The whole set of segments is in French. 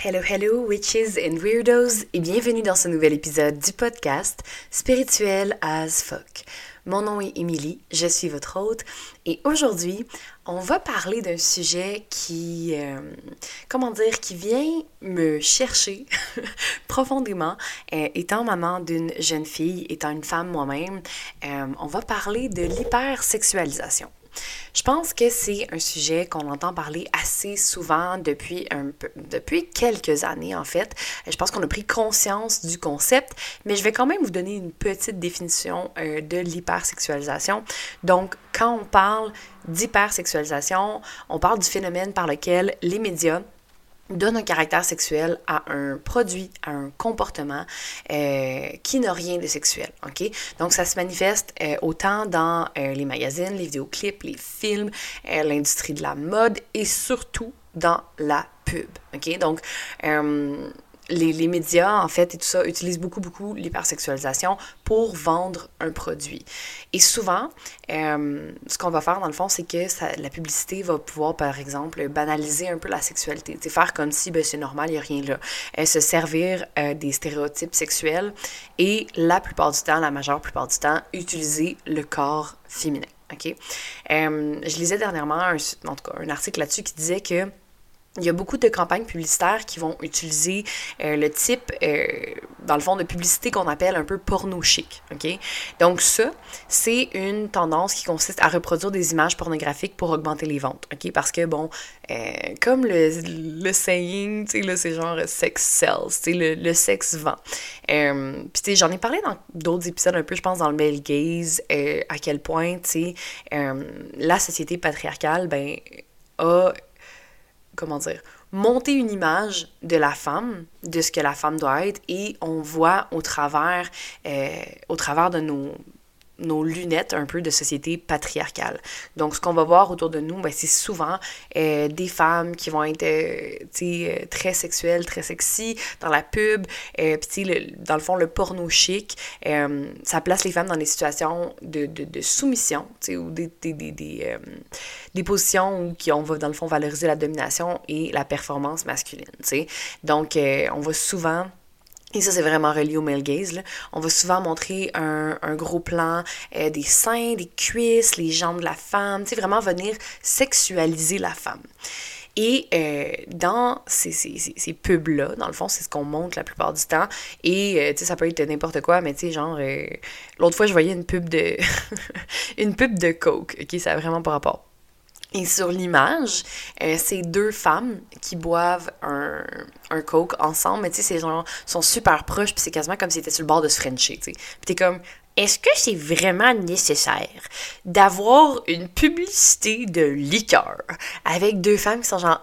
Hello, hello, witches and weirdos, et bienvenue dans ce nouvel épisode du podcast Spirituel as fuck. Mon nom est Émilie, je suis votre hôte, et aujourd'hui, on va parler d'un sujet qui, euh, comment dire, qui vient me chercher profondément. Euh, étant maman d'une jeune fille, étant une femme moi-même, euh, on va parler de l'hypersexualisation. Je pense que c'est un sujet qu'on entend parler assez souvent depuis, depuis quelques années, en fait. Je pense qu'on a pris conscience du concept, mais je vais quand même vous donner une petite définition euh, de l'hypersexualisation. Donc, quand on parle d'hypersexualisation, on parle du phénomène par lequel les médias donne un caractère sexuel à un produit, à un comportement euh, qui n'a rien de sexuel, ok? Donc ça se manifeste euh, autant dans euh, les magazines, les vidéoclips, les films, l'industrie de la mode et surtout dans la pub, ok? Donc les, médias, en fait, et tout ça, utilisent beaucoup, beaucoup l'hypersexualisation pour vendre un produit. Et souvent, euh, ce qu'on va faire, dans le fond, c'est que la publicité va pouvoir, par exemple, banaliser un peu la sexualité. C'est faire comme si ben, c'est normal, il n'y a rien là. Euh, se servir euh, des stéréotypes sexuels et la plupart du temps, la majeure plupart du temps, utiliser le corps féminin. OK? je lisais dernièrement, un, en tout cas, un article là-dessus qui disait que il y a beaucoup de campagnes publicitaires qui vont utiliser euh, le type, euh, dans le fond, de publicité qu'on appelle un peu porno chic. OK? Donc, ça, c'est une tendance qui consiste à reproduire des images pornographiques pour augmenter les ventes. OK? Parce que, bon, euh, comme le, le saying, c'est genre sex sells, tu sais, le, le sexe vend. Puis, j'en ai parlé dans d'autres épisodes un peu, je pense, dans le male gaze, à quel point, tu la société patriarcale, ben, a comment dire, monter une image de la femme, de ce que la femme doit être, et on voit au travers, euh, au travers de nos, nos lunettes un peu de société patriarcale. Donc, ce qu'on va voir autour de nous, ben, c'est souvent euh, des femmes qui vont être euh, euh, très sexuelles, très sexy dans la pub. Puis, dans le fond, le porno chic, ça place les femmes dans des situations de, de, soumission ou des, positions où qui on va, dans le fond, valoriser la domination et la performance masculine. Donc, on va souvent et ça, c'est vraiment relié au male gaze. Là. On va souvent montrer un, un gros plan euh, des seins, des cuisses, les jambes de la femme, tu sais, vraiment venir sexualiser la femme. Et euh, dans ces, ces, ces, pubs-là, dans le fond, c'est ce qu'on montre la plupart du temps. Et, euh, tu sais, ça peut être n'importe quoi, mais tu sais, genre, l'autre fois, je voyais une pub de... une pub de Coke, OK? Ça a vraiment pas rapport. Et sur l'image, euh, c'est deux femmes qui boivent un, un coke ensemble, mais tu sais, ces gens sont super proches, puis c'est quasiment comme si étaient sur le bord de se frencher, tu sais. Puis t'es comme, est-ce que c'est vraiment nécessaire d'avoir une publicité de liqueur avec deux femmes qui sont genre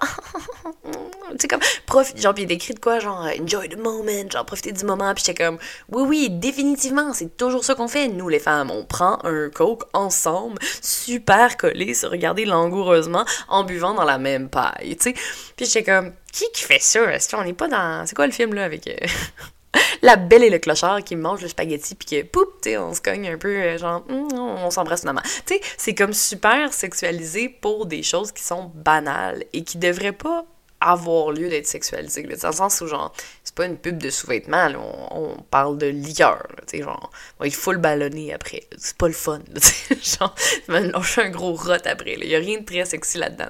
tu sais comme profite genre puis décrit de quoi genre enjoy the moment genre profiter du moment puis j'étais comme oui oui définitivement c'est toujours ça qu'on fait. Nous les femmes on prend un coke ensemble super collé se regarder langoureusement en buvant dans la même paille tu sais. Puis j'étais comme qui qui fait ça? Est-ce qu'on n'est pas dans c'est quoi le film là avec euh, la belle et le clochard qui mange le spaghetti puis que poup, tu on se cogne un peu euh, genre hum, on s'embrasse finalement. Tu c'est comme super sexualisé pour des choses qui sont banales et qui devraient pas avoir lieu d'être sexualisées. Dans le sens où genre c'est pas une pub de sous-vêtements, on, parle de liqueur, tu genre on va être full ballonné après. C'est pas le fun, sais genre je un gros rot après. Il y a rien de très sexy là-dedans.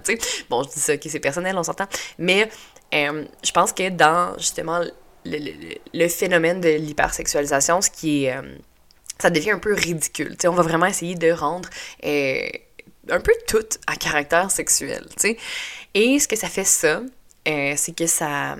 Bon, je dis ça, ok, c'est personnel, on s'entend, mais euh, je pense que dans justement le, phénomène de l'hypersexualisation, ce qui est... Euh, ça devient un peu ridicule. sais on va vraiment essayer de rendre euh, un peu tout à caractère sexuel. Et ce que ça fait ça, euh, c'est que ça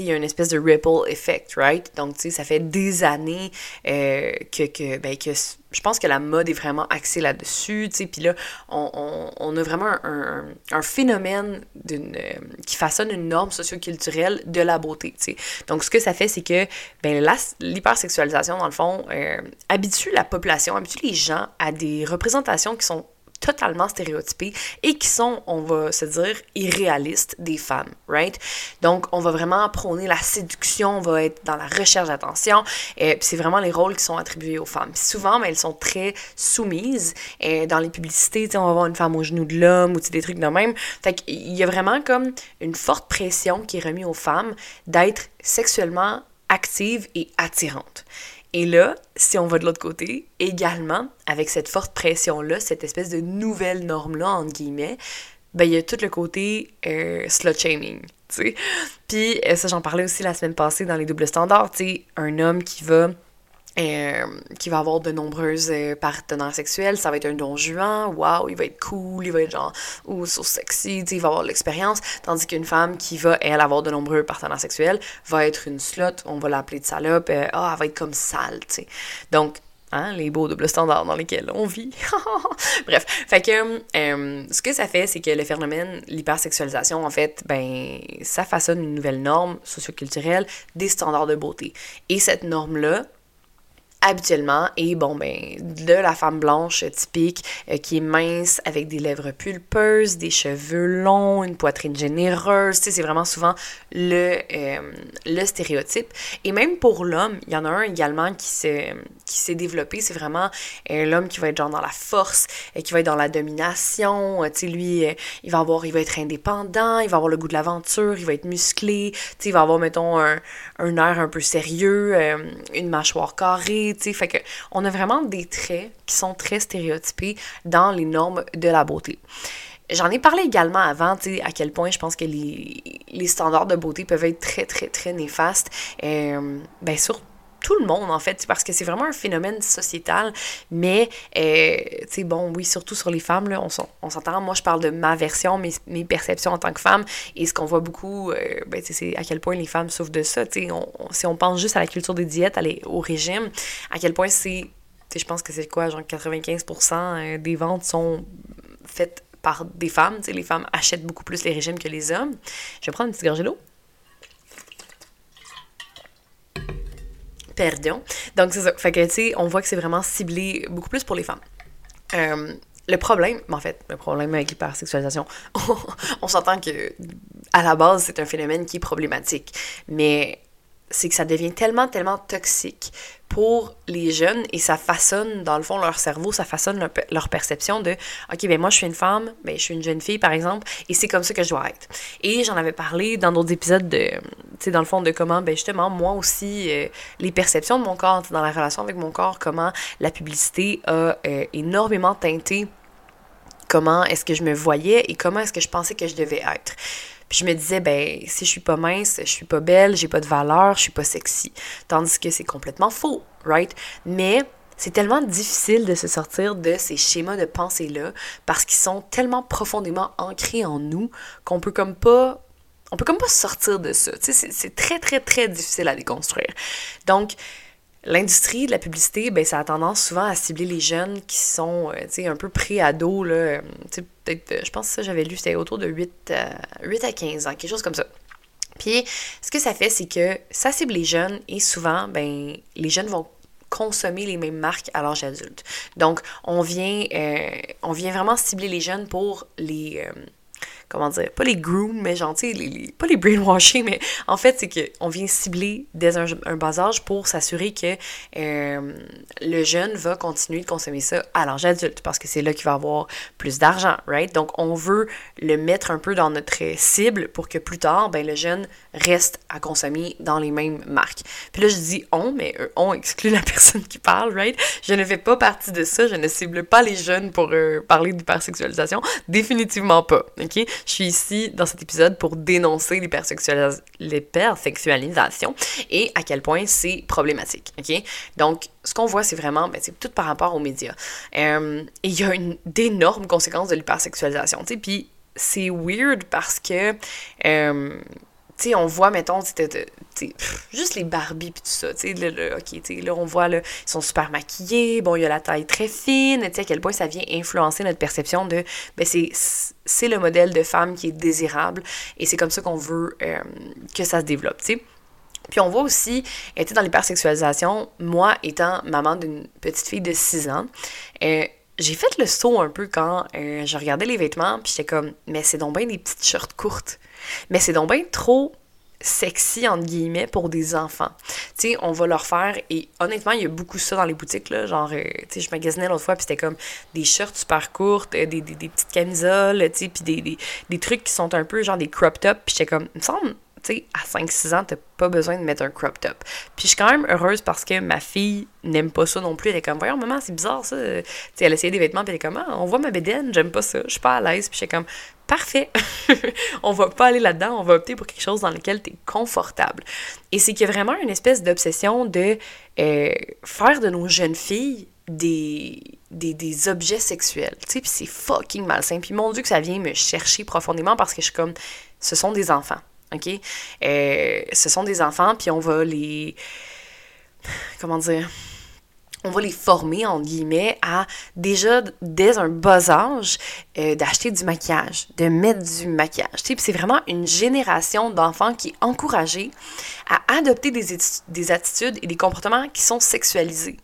il y a une espèce de ripple effect, right? Donc, tu sais, ça fait des années euh, que, que, ben, que je pense que la mode est vraiment axée là-dessus, tu sais, puis là, on, on, a vraiment un, un, phénomène euh, qui façonne une norme socioculturelle de la beauté, tu sais. Donc, ce que ça fait, c'est que, ben, l'hypersexualisation, dans le fond, euh, habitue la population, habitue les gens à des représentations qui sont totalement stéréotypées et qui sont, on va se dire, irréalistes des femmes, right? Donc, on va vraiment prôner la séduction, on va être dans la recherche d'attention, et c'est vraiment les rôles qui sont attribués aux femmes. souvent, mais elles sont très soumises. Et dans les publicités, on va voir une femme au genou de l'homme ou des trucs de même. Fait qu'il y a vraiment comme une forte pression qui est remise aux femmes d'être sexuellement actives et attirantes. Et là, si on va de l'autre côté, également, avec cette forte pression-là, cette espèce de nouvelle norme-là, entre guillemets, ben, il y a tout le côté euh, slut-shaming, tu sais. Puis, euh, ça, j'en parlais aussi la semaine passée dans les doubles standards, tu sais, un homme qui va euh, qui va avoir de nombreuses euh, partenaires sexuels, ça va être un don juan, waouh, il va être cool, il va être genre, ou so sexy, il va avoir l'expérience, tandis qu'une femme qui va, elle, avoir de nombreux partenaires sexuels, va être une slot, on va l'appeler de salope, euh, ah, elle va être comme sale, tu sais. Donc, Hein, les beaux doubles standards dans lesquels on vit. Bref, fait que ce que ça fait, c'est que le phénomène, l'hypersexualisation, en fait, ben, ça façonne une nouvelle norme socioculturelle des standards de beauté. Et cette norme-là, habituellement. Et bon ben de la femme blanche typique euh, qui est mince avec des lèvres pulpeuses, des cheveux longs, une poitrine généreuse, c'est vraiment souvent le euh, le stéréotype. Et même pour l'homme, il y en a un également qui s'est qui s'est développé, c'est vraiment euh, l'homme qui va être genre dans la force, et qui va être dans la domination, tu sais lui il va avoir il va être indépendant, il va avoir le goût de l'aventure, il va être musclé, tu sais il va avoir mettons un, un air un peu sérieux, une mâchoire carrée fait que on a vraiment des traits qui sont très stéréotypés dans les normes de la beauté. J'en ai parlé également avant, à quel point je pense que les, standards de beauté peuvent être très, très, très néfastes. Euh, ben, tout le monde, en fait, parce que c'est vraiment un phénomène sociétal. Mais, euh, tu sais, bon, oui, surtout sur les femmes, là, on, s'entend. Moi, je parle de ma version, mes, perceptions en tant que femme. Et ce qu'on voit beaucoup, euh, ben, c'est à quel point les femmes souffrent de ça. Si on pense juste à la culture des diètes, aller au régime, à quel point c'est. Je pense que c'est quoi, genre 95% euh, des ventes sont faites par des femmes. Tu sais, les femmes achètent beaucoup plus les régimes que les hommes. Je vais prendre une petite gorgée d'eau. Donc, c'est ça. Fait que, tu sais, on voit que c'est vraiment ciblé beaucoup plus pour les femmes. Euh, le problème, en fait, le problème avec l'hypersexualisation, on s'entend que à la base, c'est un phénomène qui est problématique. Mais c'est que ça devient tellement, tellement toxique pour les jeunes et ça façonne, dans le fond, leur cerveau, ça façonne leur, perception de OK, ben moi, je suis une femme, ben je suis une jeune fille, par exemple, et c'est comme ça que je dois être. Et j'en avais parlé dans d'autres épisodes de, tu sais, dans le fond, de comment, ben justement, moi aussi, euh, les perceptions de mon corps, dans la relation avec mon corps, comment la publicité a euh, énormément teinté comment est-ce que je me voyais et comment est-ce que je pensais que je devais être. Puis je me disais, ben, si je suis pas mince, je suis pas belle, j'ai pas de valeur, je suis pas sexy. Tandis que c'est complètement faux, right? Mais c'est tellement difficile de se sortir de ces schémas de pensée-là parce qu'ils sont tellement profondément ancrés en nous qu'on peut comme pas. On peut comme pas sortir de ça. C'est très, très, très difficile à déconstruire. Donc, L'industrie de la publicité, ben, ça a tendance souvent à cibler les jeunes qui sont, euh, un peu pré-ados. Euh, peut-être, euh, je pense que ça, j'avais lu, c'était autour de 8 à, 8 à 15 ans, quelque chose comme ça. Puis, ce que ça fait, c'est que ça cible les jeunes et souvent, ben, les jeunes vont consommer les mêmes marques à l'âge adulte. Donc, on vient, on vient vraiment cibler les jeunes pour les comment dire, pas les groom, mais genre, tu les, pas les brainwashing, mais en fait, c'est qu'on vient cibler dès un, bas âge pour s'assurer que euh, le jeune va continuer de consommer ça à l'âge adulte, parce que c'est là qu'il va avoir plus d'argent, right? Donc, on veut le mettre un peu dans notre cible pour que plus tard, ben, le jeune reste à consommer dans les mêmes marques. Puis là, je dis on, mais on exclut la personne qui parle, right? Je ne fais pas partie de ça, je ne cible pas les jeunes pour euh, parler d'hypersexualisation, définitivement pas, ok? Je suis ici dans cet épisode pour dénoncer l'hypersexualisation et à quel point c'est problématique. OK? Donc, ce qu'on voit, c'est vraiment, ben, c'est tout par rapport aux médias. Et il y a d'énormes conséquences de l'hypersexualisation. Puis, c'est weird parce que. On voit, mettons, juste les Barbies puis tout ça, tu sais, là, ok, tu là, on voit, là, ils sont super maquillés, bon, il y a la taille très fine, tu sais, à quel point ça vient influencer notre perception de, ben, c'est, c'est le modèle de femme qui est désirable, et c'est comme ça qu'on veut euh, que ça se développe, tu sais. Puis on voit aussi, était dans l'hypersexualisation, moi étant maman d'une petite fille de 6 ans, euh, j'ai fait le saut un peu quand euh, je regardais les vêtements, puis j'étais comme, mais c'est donc bien des petites shorts courtes. Mais c'est donc bien trop sexy, entre guillemets, pour des enfants. Tu sais, on va leur faire, et honnêtement, il y a beaucoup ça dans les boutiques, là, genre, euh, tu sais, je magasinais l'autre fois, puis c'était comme des shorts super courtes, euh, des, des, des, petites camisoles, tu sais, puis des, des, des, trucs qui sont un peu, genre, des crop tops, puis j'étais comme, il me semble, tu sais, à 5-6 ans, t'as pas besoin de mettre un crop top. Puis je suis quand même heureuse parce que ma fille n'aime pas ça non plus. Elle est comme, voyons, maman, c'est bizarre ça. Tu sais, elle essayait des vêtements, puis elle est comme, ah, on voit ma bédaine, j'aime pas ça, je suis pas à l'aise. Puis j'étais comme, parfait, on va pas aller là-dedans, on va opter pour quelque chose dans lequel t'es confortable. Et c'est qu'il y a vraiment une espèce d'obsession de euh, faire de nos jeunes filles des, objets sexuels. Tu sais, puis c'est fucking malsain. Puis mon Dieu que ça vient me chercher profondément parce que je suis comme, ce sont des enfants. OK? Euh, ce sont des enfants, puis on va les. Comment dire? On va les former, en guillemets, à déjà, dès un bas âge, euh, d'acheter du maquillage, de mettre du maquillage. Tu sais, c'est vraiment une génération d'enfants qui est encouragée à adopter des, des attitudes et des comportements qui sont sexualisés.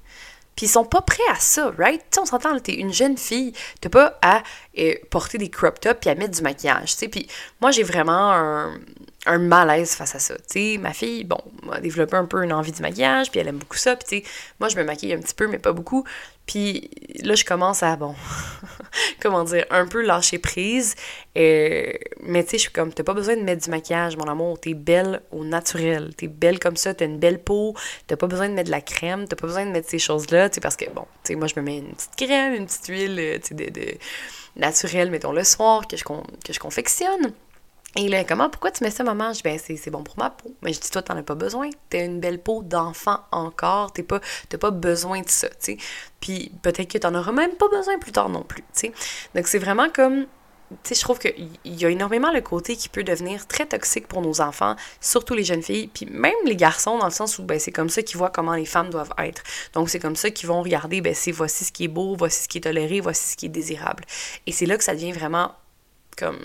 Puis ils sont pas prêts à ça, right? sais, on s'entend, t'es une jeune fille, t'as pas à euh, porter des crop tops puis à mettre du maquillage. Puis moi, j'ai vraiment un, un malaise face à ça. Sais, ma fille, bon, a développé un peu une envie du maquillage, puis elle aime beaucoup ça. Puis moi, je me maquille un petit peu, mais pas beaucoup. Puis là, je commence à, bon, comment dire, un peu lâcher prise. Euh, mais tu sais, je suis comme, t'as pas besoin de mettre du maquillage, mon amour. T'es belle au naturel. T'es belle comme ça, t'as une belle peau. T'as pas besoin de mettre de la crème. T'as pas besoin de mettre ces choses-là. Tu sais, parce que, bon, tu sais, moi, je me mets une petite crème, une petite huile, euh, tu sais, de, de naturelle, mettons, le soir, que je, que je confectionne. Et là, comment, pourquoi tu mets ça, maman? Je ben, c'est bon pour ma peau. Mais je dis, toi, t'en as pas besoin. T'as une belle peau d'enfant encore. T'as pas, pas besoin de ça, tu sais. Puis peut-être que t'en auras même pas besoin plus tard non plus, tu sais. Donc, c'est vraiment comme, tu sais, je trouve qu'il y a énormément le côté qui peut devenir très toxique pour nos enfants, surtout les jeunes filles, puis même les garçons, dans le sens où, ben, c'est comme ça qu'ils voient comment les femmes doivent être. Donc, c'est comme ça qu'ils vont regarder, ben, c'est voici ce qui est beau, voici ce qui est toléré, voici ce qui est désirable. Et c'est là que ça devient vraiment comme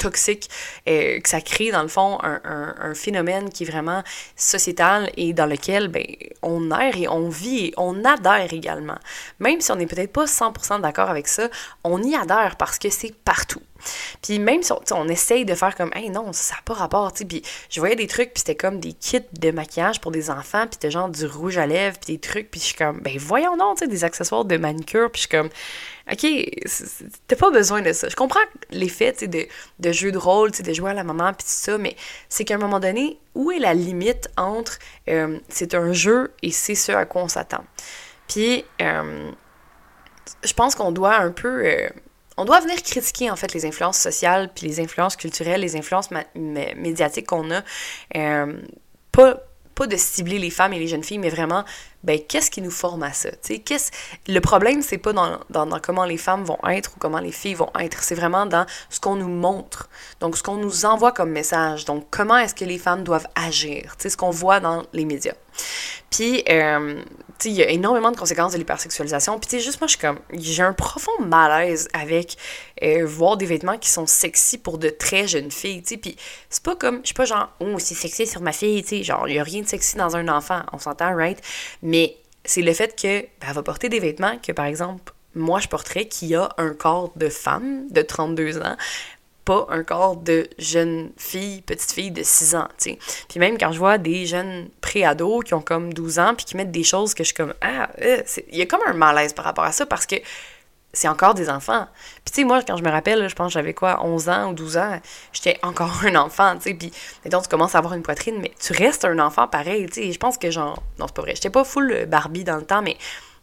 toxique, et que ça crée dans le fond un, un, phénomène qui est vraiment sociétal et dans lequel ben, on erre et on vit et on adhère également. Même si on n'est peut-être pas 100% d'accord avec ça, on y adhère parce que c'est partout. Puis même si on, essaye de faire comme, hey non, ça n'a pas rapport, tu. Puis je voyais des trucs, puis c'était comme des kits de maquillage pour des enfants, puis c'était genre du rouge à lèvres, puis des trucs, puis je suis comme, ben voyons donc, tu sais, des accessoires de manicure, puis je suis comme, OK, t'as pas besoin de ça. Je comprends l'effet de, de jeu de rôle, de jouer à la maman, puis ça, mais c'est qu'à un moment donné, où est la limite entre euh, c'est un jeu et c'est ce à quoi on s'attend? Puis, euh, je pense qu'on doit un peu. Euh, on doit venir critiquer en fait les influences sociales, puis les influences culturelles, les influences médiatiques qu'on a. pas, pas de cibler les femmes et les jeunes filles, mais vraiment ben qu'est-ce qui nous forme à ça? Qu'est-ce... Le problème, c'est pas dans, dans, dans, comment les femmes vont être ou comment les filles vont être, c'est vraiment dans ce qu'on nous montre, donc ce qu'on nous envoie comme message, donc comment est-ce que les femmes doivent agir, ce qu'on voit dans les médias. Puis, euh, tu il y a énormément de conséquences de l'hypersexualisation. Puis, tu juste moi, je suis comme, j'ai un profond malaise avec euh, voir des vêtements qui sont sexy pour de très jeunes filles, tu. Puis, c'est pas comme, je suis pas genre, oh, c'est sexy sur ma fille, tu sais. Genre, il y a rien de sexy dans un enfant, on s'entend, right? C'est le fait que, ben, va porter des vêtements que, par exemple, moi, je porterais qui a un corps de femme de 32 ans, pas un corps de jeune fille, petite fille de 6 ans, tu sais. Puis même quand je vois des jeunes pré-ados qui ont comme 12 ans puis qui mettent des choses que je suis comme ah, euh, il y a comme un malaise par rapport à ça parce que c'est encore des enfants. Puis tu sais moi quand je me rappelle, je pense que j'avais quoi 11 ans ou 12 ans, j'étais encore un enfant, tu sais. Puis mettons tu commences à avoir une poitrine mais tu restes un enfant pareil, tu sais. Je pense que genre non, c'est pas vrai. J'étais pas full Barbie dans le temps mais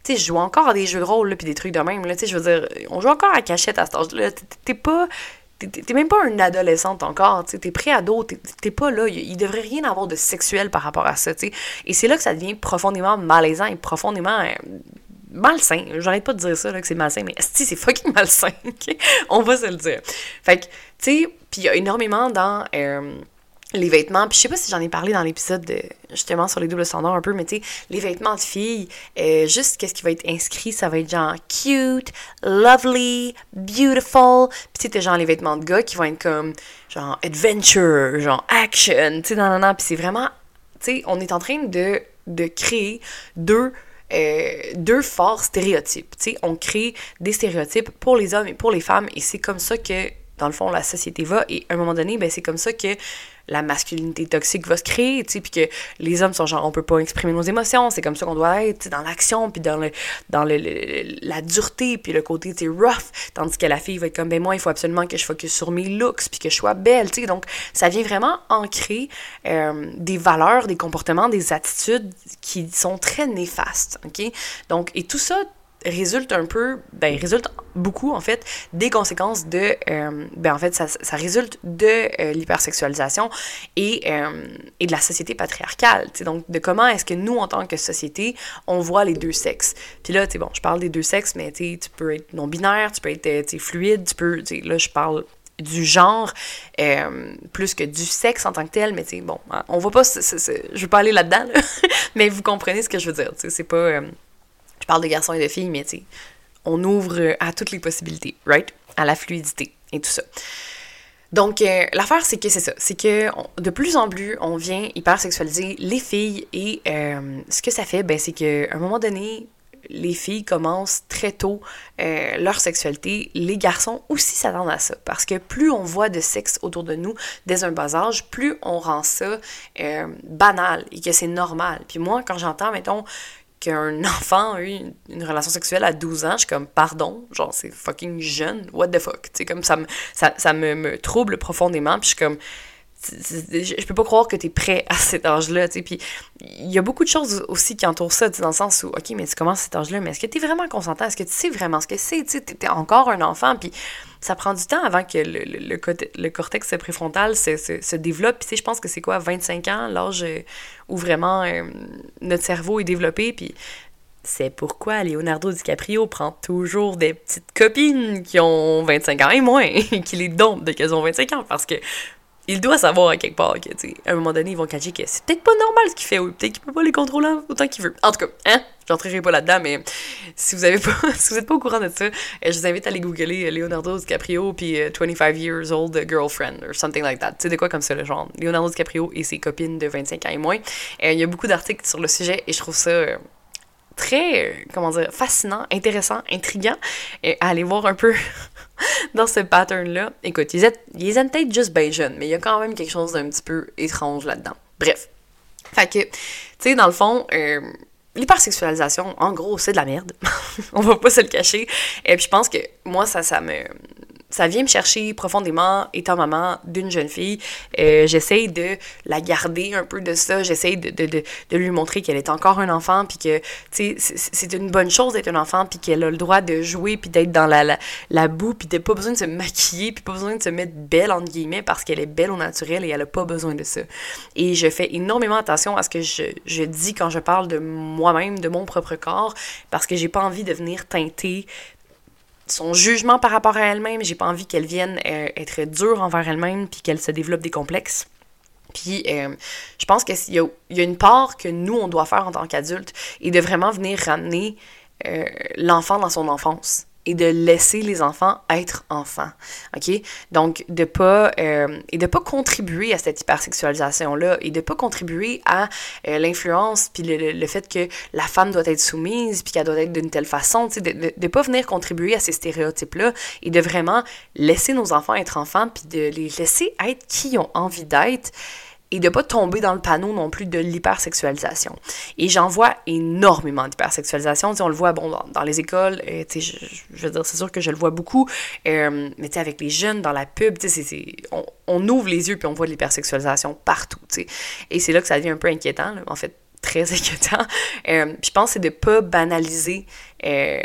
tu sais, je joue encore à des jeux de rôle, puis des trucs de même, tu sais, je veux dire, on joue encore à cachette à cet âge-là. T'es pas, T'es même pas une adolescente encore, tu t'es pré-ado, t'es pas là, il, devrait rien avoir de sexuel par rapport à ça, tu sais. Et c'est là que ça devient profondément malaisant et profondément euh, malsain. J'arrête pas de dire ça, là, que c'est malsain, mais si c'est fucking malsain, ok? On va se le dire. Fait que, tu sais, puis il y a énormément dans... Euh, les vêtements, puis je sais pas si j'en ai parlé dans l'épisode de, justement sur les doubles standards un peu, mais tu sais, les vêtements de filles, euh, juste qu'est-ce qui va être inscrit, ça va être genre cute, lovely, beautiful, puis tu sais, genre les vêtements de gars qui vont être comme genre adventure, genre action, tu sais, non, non, non, puis c'est vraiment, tu sais, on est en train de, de créer deux euh, deux forts stéréotypes. Tu sais, on crée des stéréotypes pour les hommes et pour les femmes, et c'est comme ça que, dans le fond, la société va, et à un moment donné, ben, c'est comme ça que la masculinité toxique va se créer, tu sais, puis que les hommes sont genre, on peut pas exprimer nos émotions, c'est comme ça qu'on doit être, dans l'action, puis dans, le, dans le, la dureté, puis le côté, tu rough, tandis que la fille va être comme, ben moi, il faut absolument que je focus sur mes looks, puis que je sois belle, tu sais, donc ça vient vraiment ancrer euh, des valeurs, des comportements, des attitudes qui sont très néfastes, ok? Donc, et tout ça résulte un peu, ben résulte beaucoup en fait des conséquences de, euh, ben en fait ça, ça résulte de euh, l'hypersexualisation et, euh, et de la société patriarcale, tu donc de comment est-ce que nous en tant que société on voit les deux sexes. Puis là, tu sais bon, je parle des deux sexes, mais tu tu peux être non binaire, tu peux être fluide, tu peux, tu sais là je parle du genre plus que du sexe en tant que tel, mais tu bon, hein, on va pas, je veux pas aller là-dedans, mais vous comprenez ce que je veux dire, tu sais c'est pas parle de garçons et de filles, mais tu sais, on ouvre à toutes les possibilités, right? À la fluidité et tout ça. Donc, euh, l'affaire, c'est que c'est ça. C'est que de plus en plus, on vient hyper sexualiser les filles et euh, ce que ça fait, ben, c'est qu'à un moment donné, les filles commencent très tôt euh, leur sexualité. Les garçons aussi s'attendent à ça. Parce que plus on voit de sexe autour de nous dès un bas âge, plus on rend ça banal et que c'est normal. Puis moi, quand j'entends, mettons, qu'un enfant a eu une, relation sexuelle à 12 ans, je suis comme, pardon, genre, c'est fucking jeune, what the fuck, tu sais, comme ça, me, ça, ça me, me, trouble profondément, puis je suis comme, je peux pas croire que t'es prêt à cet âge-là, tu puis il y a beaucoup de choses aussi qui entourent ça, dans le sens où, ok, mais tu commences cet âge-là, mais est-ce que t'es vraiment consentant, est-ce que tu sais vraiment ce que c'est, tu t'es encore un enfant, puis ça prend du temps avant que le, le, le, cortex préfrontal se, se, se développe. Puis, je pense que c'est quoi, 25 ans, l'âge euh, où vraiment euh, notre cerveau est développé. Puis, c'est pourquoi Leonardo DiCaprio prend toujours des petites copines qui ont 25 ans et moins, qui les dompent dès qu'elles ont 25 ans, parce que il doit savoir à quelque part que, tu à un moment donné, ils vont catcher que c'est peut-être pas normal ce qu'il fait, ou peut-être qu'il peut pas les contrôler autant qu'il veut. En tout cas, hein? J'entrerai pas là-dedans, mais si vous avez pas, si vous êtes pas au courant de ça, euh, je vous invite à aller googler euh, Leonardo DiCaprio puis 25 euh, years old girlfriend or something like that. Tu sais, de quoi comme ça, le genre. Leonardo DiCaprio et ses copines de 25 ans et moins. Il y a beaucoup d'articles sur le sujet et je trouve ça très, comment dire, fascinant, intéressant, intriguant. Et à aller voir un peu dans ce pattern-là. Écoute, ils, étaient, peut-être juste bien jeunes, mais il y a quand même quelque chose d'un petit peu étrange là-dedans. Bref. Fait que, tu sais, dans le fond, euh, l'hypersexualisation, en gros, c'est de la merde. On va pas se le cacher. Et puis je pense que moi, ça, ça me ça vient me chercher profondément, étant maman d'une jeune fille. Euh, j'essaye de la garder un peu de ça. J'essaye de, lui montrer qu'elle est encore un enfant, puis que, c'est une bonne chose d'être un enfant, puis qu'elle a le droit de jouer, puis d'être dans la, la, la, boue, puis de pas besoin de se maquiller, puis pas besoin de se mettre belle, entre guillemets, parce qu'elle est belle au naturel et elle a pas besoin de ça. Et je fais énormément attention à ce que je, je dis quand je parle de moi-même, de mon propre corps, parce que j'ai pas envie de venir teinter son jugement par rapport à elle-même. J'ai pas envie qu'elle vienne euh, être dure envers elle-même puis qu'elle se développe des complexes. Puis euh, je pense qu'il y, y, a une part que nous, on doit faire en tant qu'adultes et de vraiment venir ramener euh, l'enfant dans son enfance et de laisser les enfants être enfants. OK? Donc, de pas, euh, et de pas contribuer à cette hypersexualisation-là et de pas contribuer à euh, l'influence puis le, le, fait que la femme doit être soumise puis qu'elle doit être d'une telle façon, de, de, de pas venir contribuer à ces stéréotypes-là et de vraiment laisser nos enfants être enfants puis de les laisser être qui ont envie d'être et de pas tomber dans le panneau non plus de l'hypersexualisation. Et j'en vois énormément d'hypersexualisation. on le voit bon, dans, les écoles, euh, je, je, veux dire, c'est sûr que je le vois beaucoup, euh, mais avec les jeunes, dans la pub, on, on ouvre les yeux puis on voit de l'hypersexualisation partout. sais. Et c'est là que ça devient un peu inquiétant, en fait, très inquiétant. Euh, je pense que c'est de pas banaliser euh,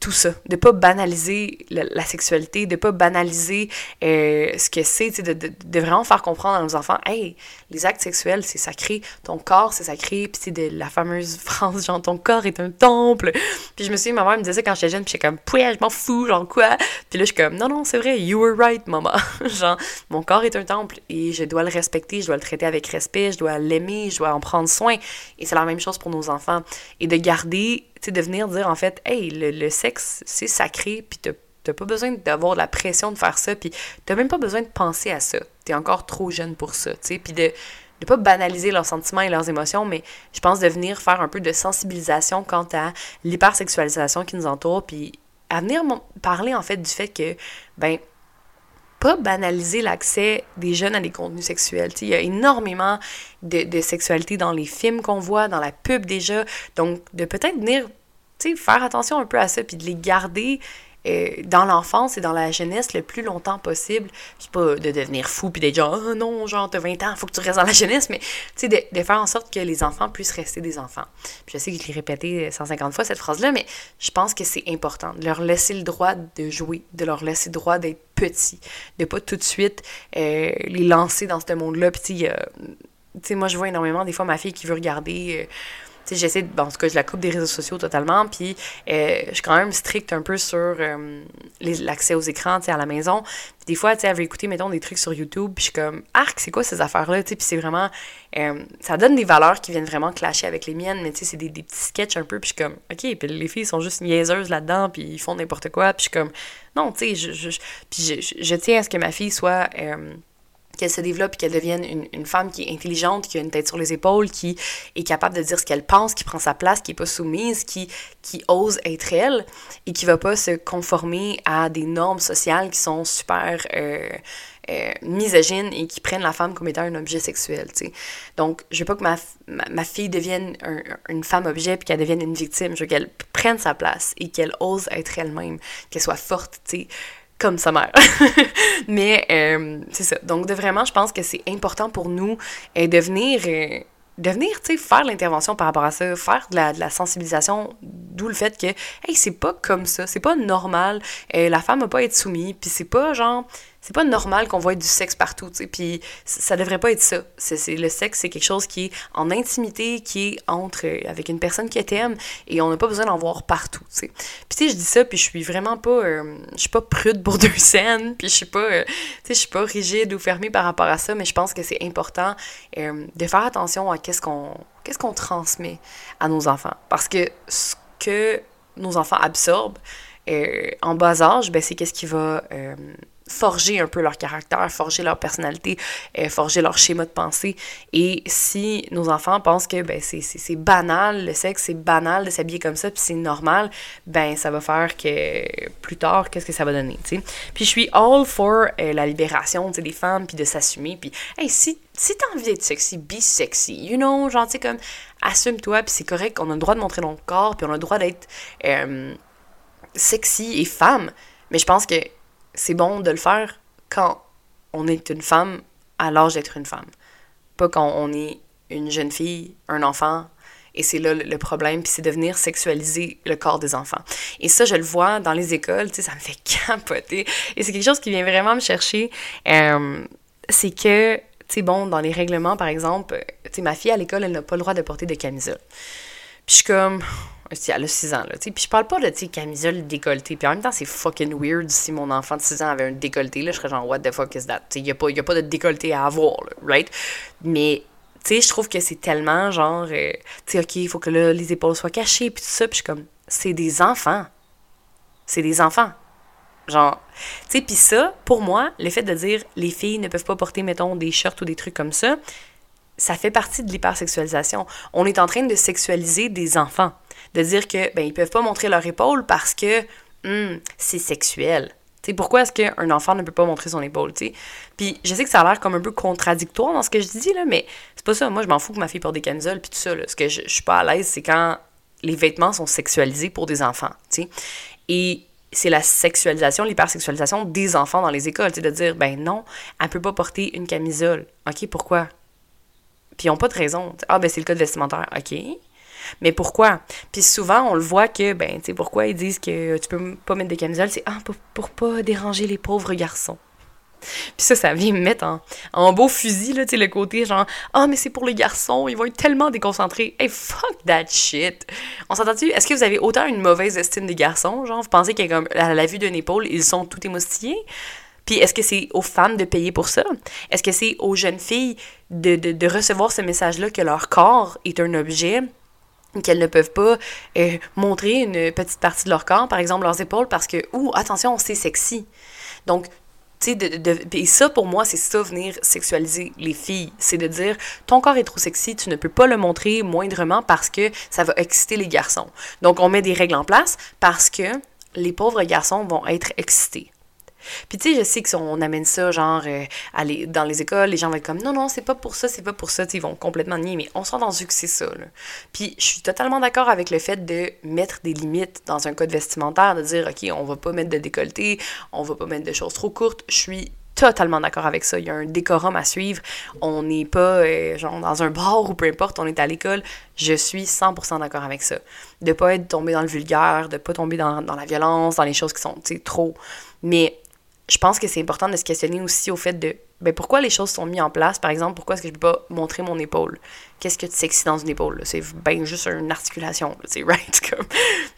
tout ça, de pas banaliser la, sexualité, de pas banaliser euh, ce que c'est, de, vraiment faire comprendre à nos enfants, hey, les actes sexuels, c'est sacré, ton corps, c'est sacré, puis c'est de la fameuse phrase, genre, ton corps est un temple. Puis je me suis ma mère me disait ça quand j'étais jeune, puis j'étais comme, pouah, je m'en fous, genre quoi? Puis là, je suis comme, non, non, c'est vrai, you were right, maman. genre, mon corps est un temple et je dois le respecter, je dois le traiter avec respect, je dois l'aimer, je dois en prendre soin. Et c'est la même chose pour nos enfants. Et de garder de venir dire en fait, hey, le, sexe, c'est sacré, puis t'as pas besoin d'avoir la pression de faire ça, puis t'as même pas besoin de penser à ça. T'es encore trop jeune pour ça, tu sais, puis de de pas banaliser leurs sentiments et leurs émotions, mais je pense de venir faire un peu de sensibilisation quant à l'hypersexualisation qui nous entoure, puis à venir parler en fait du fait que, ben, pas banaliser l'accès des jeunes à des contenus sexuels. il y a énormément de, de sexualité dans les films qu'on voit, dans la pub déjà. Donc, de peut-être venir faire attention un peu à ça, puis de les garder euh, dans l'enfance et dans la jeunesse le plus longtemps possible. C'est pas de devenir fou puis d'être genre, oh non, genre, t'as 20 ans, faut que tu restes dans la jeunesse, mais tu sais, de, faire en sorte que les enfants puissent rester des enfants. Puis je sais que je l'ai répété 150 fois cette phrase-là, mais je pense que c'est important de leur laisser le droit de jouer, de leur laisser le droit d'être petits, de pas tout de suite euh, les lancer dans ce monde-là. Puis tu sais, moi, je vois énormément des fois ma fille qui veut regarder. Euh, j'essaie de. Bon, en tout cas, je la coupe des réseaux sociaux totalement. Puis, euh, je suis quand même stricte un peu sur euh, l'accès aux écrans, tu sais, à la maison. Des fois, tu sais, elle veut écouter, mettons, des trucs sur YouTube. Puis, je suis comme, arc, c'est quoi ces affaires-là, tu sais. Puis, c'est vraiment. Euh, ça donne des valeurs qui viennent vraiment clasher avec les miennes. Mais, tu sais, c'est des, petits sketchs un peu. Puis, je suis comme, OK. Puis, les filles sont juste niaiseuses là-dedans. Puis, ils font n'importe quoi. Puis, je suis comme, non, tu sais, je, je, tiens à ce que ma fille soit qu'elle se développe et qu'elle devienne une, femme qui est intelligente, qui a une tête sur les épaules, qui est capable de dire ce qu'elle pense, qui prend sa place, qui est pas soumise, qui, qui ose être elle et qui va pas se conformer à des normes sociales qui sont super euh, euh, misogynes et qui prennent la femme comme étant un objet sexuel, tu sais. Donc, je veux pas que ma, ma, fille devienne une femme objet puis qu'elle devienne une victime. Je veux qu'elle prenne sa place et qu'elle ose être elle-même, qu'elle soit forte, sais comme sa mère. Mais euh, c'est ça. Donc, de vraiment, je pense que c'est important pour nous euh, de venir, euh, de venir, tu sais, faire l'intervention par rapport à ça, faire de la, sensibilisation, d'où le fait que, hey, c'est pas comme ça, c'est pas normal, la femme va pas être soumise, puis c'est pas genre, c'est pas normal qu'on voit du sexe partout, tu sais. Puis ça devrait pas être ça. C'est, le sexe, c'est quelque chose qui est en intimité, qui est entre euh, avec une personne qui t'aime et on n'a pas besoin d'en voir partout, tu sais. Puis tu sais, je dis ça, puis je suis vraiment pas, euh, je suis pas prude pour deux scènes, puis je suis pas, euh, tu sais, je suis pas rigide ou fermée par rapport à ça, mais je pense que c'est important de faire attention à qu'est-ce qu'on, qu'est-ce qu'on transmet à nos enfants, parce que ce que nos enfants absorbent en bas âge, ben c'est qu'est-ce qui va forger un peu leur caractère, forger leur personnalité, euh, forger leur schéma de pensée. Et si nos enfants pensent que ben, c'est banal, le sexe, c'est banal de s'habiller comme ça, puis c'est normal, ben ça va faire que plus tard, qu'est-ce que ça va donner. Puis je suis all for euh, la libération, des femmes, puis de s'assumer, puis hey, si, si t'as envie d'être sexy, be sexy, you know, genre, tu sais, comme, assume-toi, puis c'est correct, on a le droit de montrer notre corps, puis on a le droit d'être euh, sexy et femme, mais je pense que c'est bon de le faire quand on est une femme à l'âge d'être une femme. Pas quand on est une jeune fille, un enfant, et c'est là le problème, puis c'est de venir sexualiser le corps des enfants. Et ça, je le vois dans les écoles, tu sais, ça me fait capoter. Et c'est quelque chose qui vient vraiment me chercher. Euh, c'est que, tu sais, bon, dans les règlements, par exemple, tu sais, ma fille à l'école, elle n'a pas le droit de porter de camisole. Puis je suis comme, elle a 6 ans, là, Puis je parle pas de, camisole décolletée. Puis en même temps, c'est fucking weird si mon enfant de 6 ans avait un décolleté, là, je serais genre, what the fuck is that? Tu sais, y a pas, y a pas de décolleté à avoir, là, right? Mais, tu sais, je trouve que c'est tellement, genre, euh, tu sais, OK, il faut que les épaules soient cachées, puis tout ça. Puis je suis comme, c'est des enfants. C'est des enfants. Genre, tu sais, puis ça, pour moi, le fait de dire les filles ne peuvent pas porter, mettons, des shirts ou des trucs comme ça, ça fait partie de l'hypersexualisation. On est en train de sexualiser des enfants de dire que ben ils peuvent pas montrer leur épaule parce que hmm, c'est sexuel. sais pourquoi est-ce qu'un enfant ne peut pas montrer son épaule, tu Puis je sais que ça a l'air comme un peu contradictoire dans ce que je dis, là, mais c'est pas ça. Moi, je m'en fous que ma fille porte des camisoles puis tout ça. Là. Ce que je, je suis pas à l'aise, c'est quand les vêtements sont sexualisés pour des enfants, tu sais? Et c'est la sexualisation, l'hypersexualisation des enfants dans les écoles, tu de dire, ben non, elle peut pas porter une camisole. OK, pourquoi? Puis ils n'ont pas de raison. Ah, ben c'est le code vestimentaire. OK. Mais pourquoi? Puis souvent, on le voit que, ben, tu sais, pourquoi ils disent que tu peux pas mettre de camisole, c'est ah, pour, pour pas déranger les pauvres garçons. Puis ça, ça vient me mettre en, en beau fusil, là, tu sais, le côté genre, ah, mais c'est pour les garçons, ils vont être tellement déconcentrés. Hey, fuck that shit. On s'entend-tu? Est-ce que vous avez autant une mauvaise estime des garçons? Genre, vous pensez qu'à la, la vue d'une épaule, ils sont tout émoustillés? Puis est-ce que c'est aux femmes de payer pour ça? Est-ce que c'est aux jeunes filles de, de, de recevoir ce message-là que leur corps est un objet qu'elles ne peuvent pas euh, montrer une petite partie de leur corps, par exemple leurs épaules, parce que, ouh, attention, c'est sexy. Donc, Tu sais, de, de, et ça, pour moi, c'est ça, venir sexualiser les filles. C'est de dire, ton corps est trop sexy, tu ne peux pas le montrer moindrement parce que ça va exciter les garçons. Donc, on met des règles en place parce que les pauvres garçons vont être excités. Puis tu sais, je sais que si on amène ça, genre, euh, aller dans les écoles, les gens vont être comme, non, non, c'est pas pour ça, c'est pas pour ça, ils vont complètement nier, mais on s'en entendu que c'est ça, là. Puis je suis totalement d'accord avec le fait de mettre des limites dans un code vestimentaire, de dire, OK, on va pas mettre de décolleté, on va pas mettre de choses trop courtes. Je suis totalement d'accord avec ça. Il y a un décorum à suivre. On n'est pas euh, genre dans un bar ou peu importe, on est à l'école. Je suis 100% d'accord avec ça. De pas être tombé dans le vulgaire, de pas tomber dans, dans la violence, dans les choses qui sont, tu sais, trop. Mais je pense que c'est important de se questionner aussi au fait de ben pourquoi les choses sont mises en place? Par exemple, pourquoi est-ce que je peux pas montrer mon épaule? Qu'est-ce que tu sexy dans une épaule? C'est ben juste une articulation, c'est right? Comme.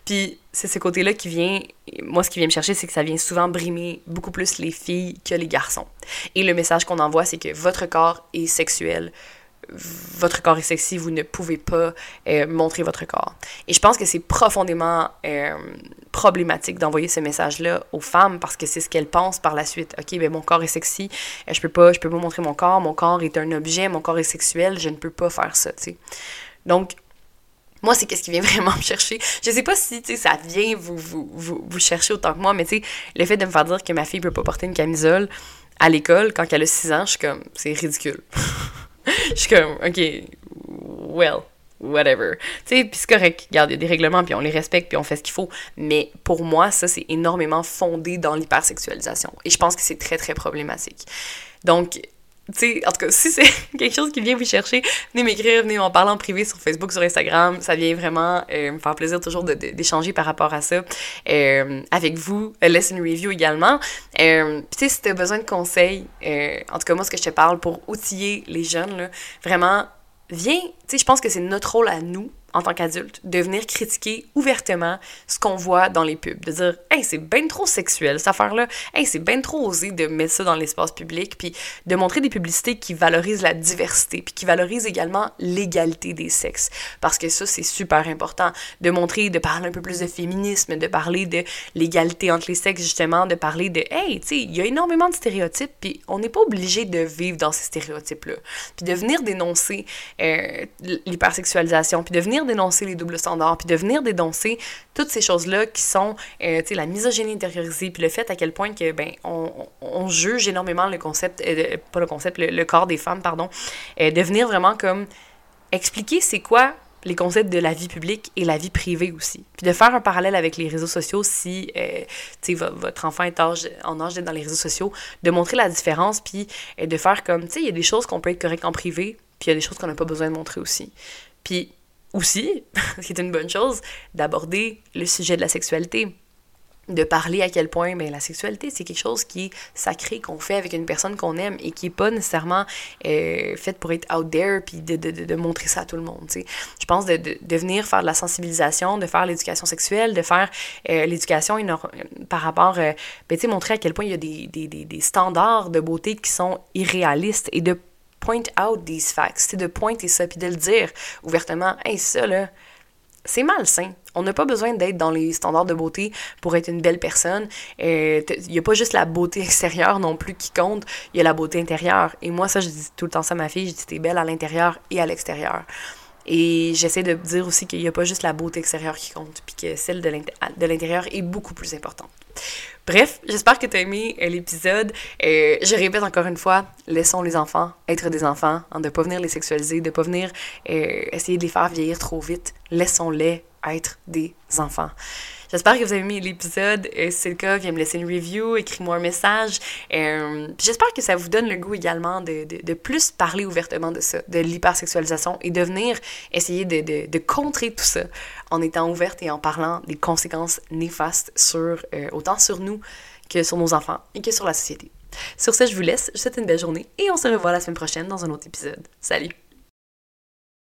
Puis c'est ce côté-là qui vient, moi ce qui vient me chercher, c'est que ça vient souvent brimer beaucoup plus les filles que les garçons. Et le message qu'on envoie, c'est que votre corps est sexuel votre corps est sexy, vous ne pouvez pas euh, montrer votre corps. Et je pense que c'est profondément euh, problématique d'envoyer ce message-là aux femmes parce que c'est ce qu'elles pensent par la suite. OK, ben mon corps est sexy, euh, je peux pas je peux pas montrer mon corps, mon corps est un objet, mon corps est sexuel, je ne peux pas faire ça. Donc moi, c'est qu'est-ce qui vient vraiment me chercher. Je sais pas si, tu ça vient vous, vous, vous, chercher autant que moi, mais tu le fait de me faire dire que ma fille peut pas porter une camisole à l'école quand elle a 6 ans, je suis comme, c'est ridicule. je suis comme, OK, well, whatever. Tu sais, puis c'est correct. Regarde, il y a des règlements, puis on les respecte, puis on fait ce qu'il faut. Mais pour moi, ça, c'est énormément fondé dans l'hypersexualisation. Et je pense que c'est très, très problématique. Donc, en tout cas, si c'est quelque chose qui vient vous chercher, venez m'écrire, venez m'en parler en privé sur Facebook, sur Instagram. Ça vient vraiment euh, me faire plaisir toujours d'échanger par rapport à ça euh, avec vous. Laisse une review également. Euh, Puis tu sais, si tu as besoin de conseils, euh, en tout cas, moi, ce que je te parle pour outiller les jeunes, là, vraiment, viens, je pense que c'est notre rôle à nous en tant qu'adulte, de venir critiquer ouvertement ce qu'on voit dans les pubs, de dire hey c'est bien trop sexuel cette affaire-là, hey c'est bien trop osé de mettre ça dans l'espace public, puis de montrer des publicités qui valorisent la diversité, puis qui valorisent également l'égalité des sexes, parce que ça c'est super important, de montrer, de parler un peu plus de féminisme, de parler de l'égalité entre les sexes justement, de parler de hey tu sais il y a énormément de stéréotypes, puis on n'est pas obligé de vivre dans ces stéréotypes-là, puis de venir dénoncer euh, l'hypersexualisation, puis de venir dénoncer les doubles standards, puis de venir dénoncer toutes ces choses-là qui sont, euh, tu sais, la misogynie intériorisée, puis le fait à quel point que, ben, on, juge énormément le concept, euh, pas le concept, le, corps des femmes, pardon, euh, de venir vraiment comme expliquer c'est quoi les concepts de la vie publique et la vie privée aussi. Puis de faire un parallèle avec les réseaux sociaux si euh, votre enfant est en âge d'être dans les réseaux sociaux, de montrer la différence, puis de faire comme, tu sais, il y a des choses qu'on peut être correct en privé, puis il y a des choses qu'on n'a pas besoin de montrer aussi. Puis aussi, ce qui est une bonne chose, d'aborder le sujet de la sexualité. De parler à quel point ben, la sexualité, c'est quelque chose qui est sacré, qu'on fait avec une personne qu'on aime et qui n'est pas nécessairement euh, faite pour être out there puis de, de, de, montrer ça à tout le monde. Je pense de, de, venir faire de la sensibilisation, de faire l'éducation sexuelle, de faire euh, l'éducation par rapport, euh, ben, montrer à quel point il y a des, des, des, des standards de beauté qui sont irréalistes et de point out these facts, c'est de pointer ça, puis de le dire ouvertement, hey, ça, là, c'est malsain. On n'a pas besoin d'être dans les standards de beauté pour être une belle personne. Il n'y a pas juste la beauté extérieure non plus qui compte, il y a la beauté intérieure. Et moi, ça, je dis tout le temps ça à ma fille, je dis t'es belle à l'intérieur et à l'extérieur. Et j'essaie de dire aussi qu'il n'y a pas juste la beauté extérieure qui compte, puis que celle de l'intérieur est beaucoup plus importante. Bref, j'espère que tu as aimé euh, l'épisode. Euh, je répète encore une fois, laissons les enfants être des enfants, hein, de ne pas venir les sexualiser, de ne pas venir euh, essayer de les faire vieillir trop vite. Laissons-les être des enfants. J'espère que vous avez aimé l'épisode. si c'est le cas, viens me laisser une review, écris-moi un message. J'espère que ça vous donne le goût également de, de, de, plus parler ouvertement de ça, de l'hypersexualisation et de venir essayer de, de, contrer tout ça en étant ouverte et en parlant des conséquences néfastes sur autant sur nous que sur nos enfants et que sur la société. Sur ce, je vous laisse, je vous souhaite une belle journée et on se revoit la semaine prochaine dans un autre épisode. Salut!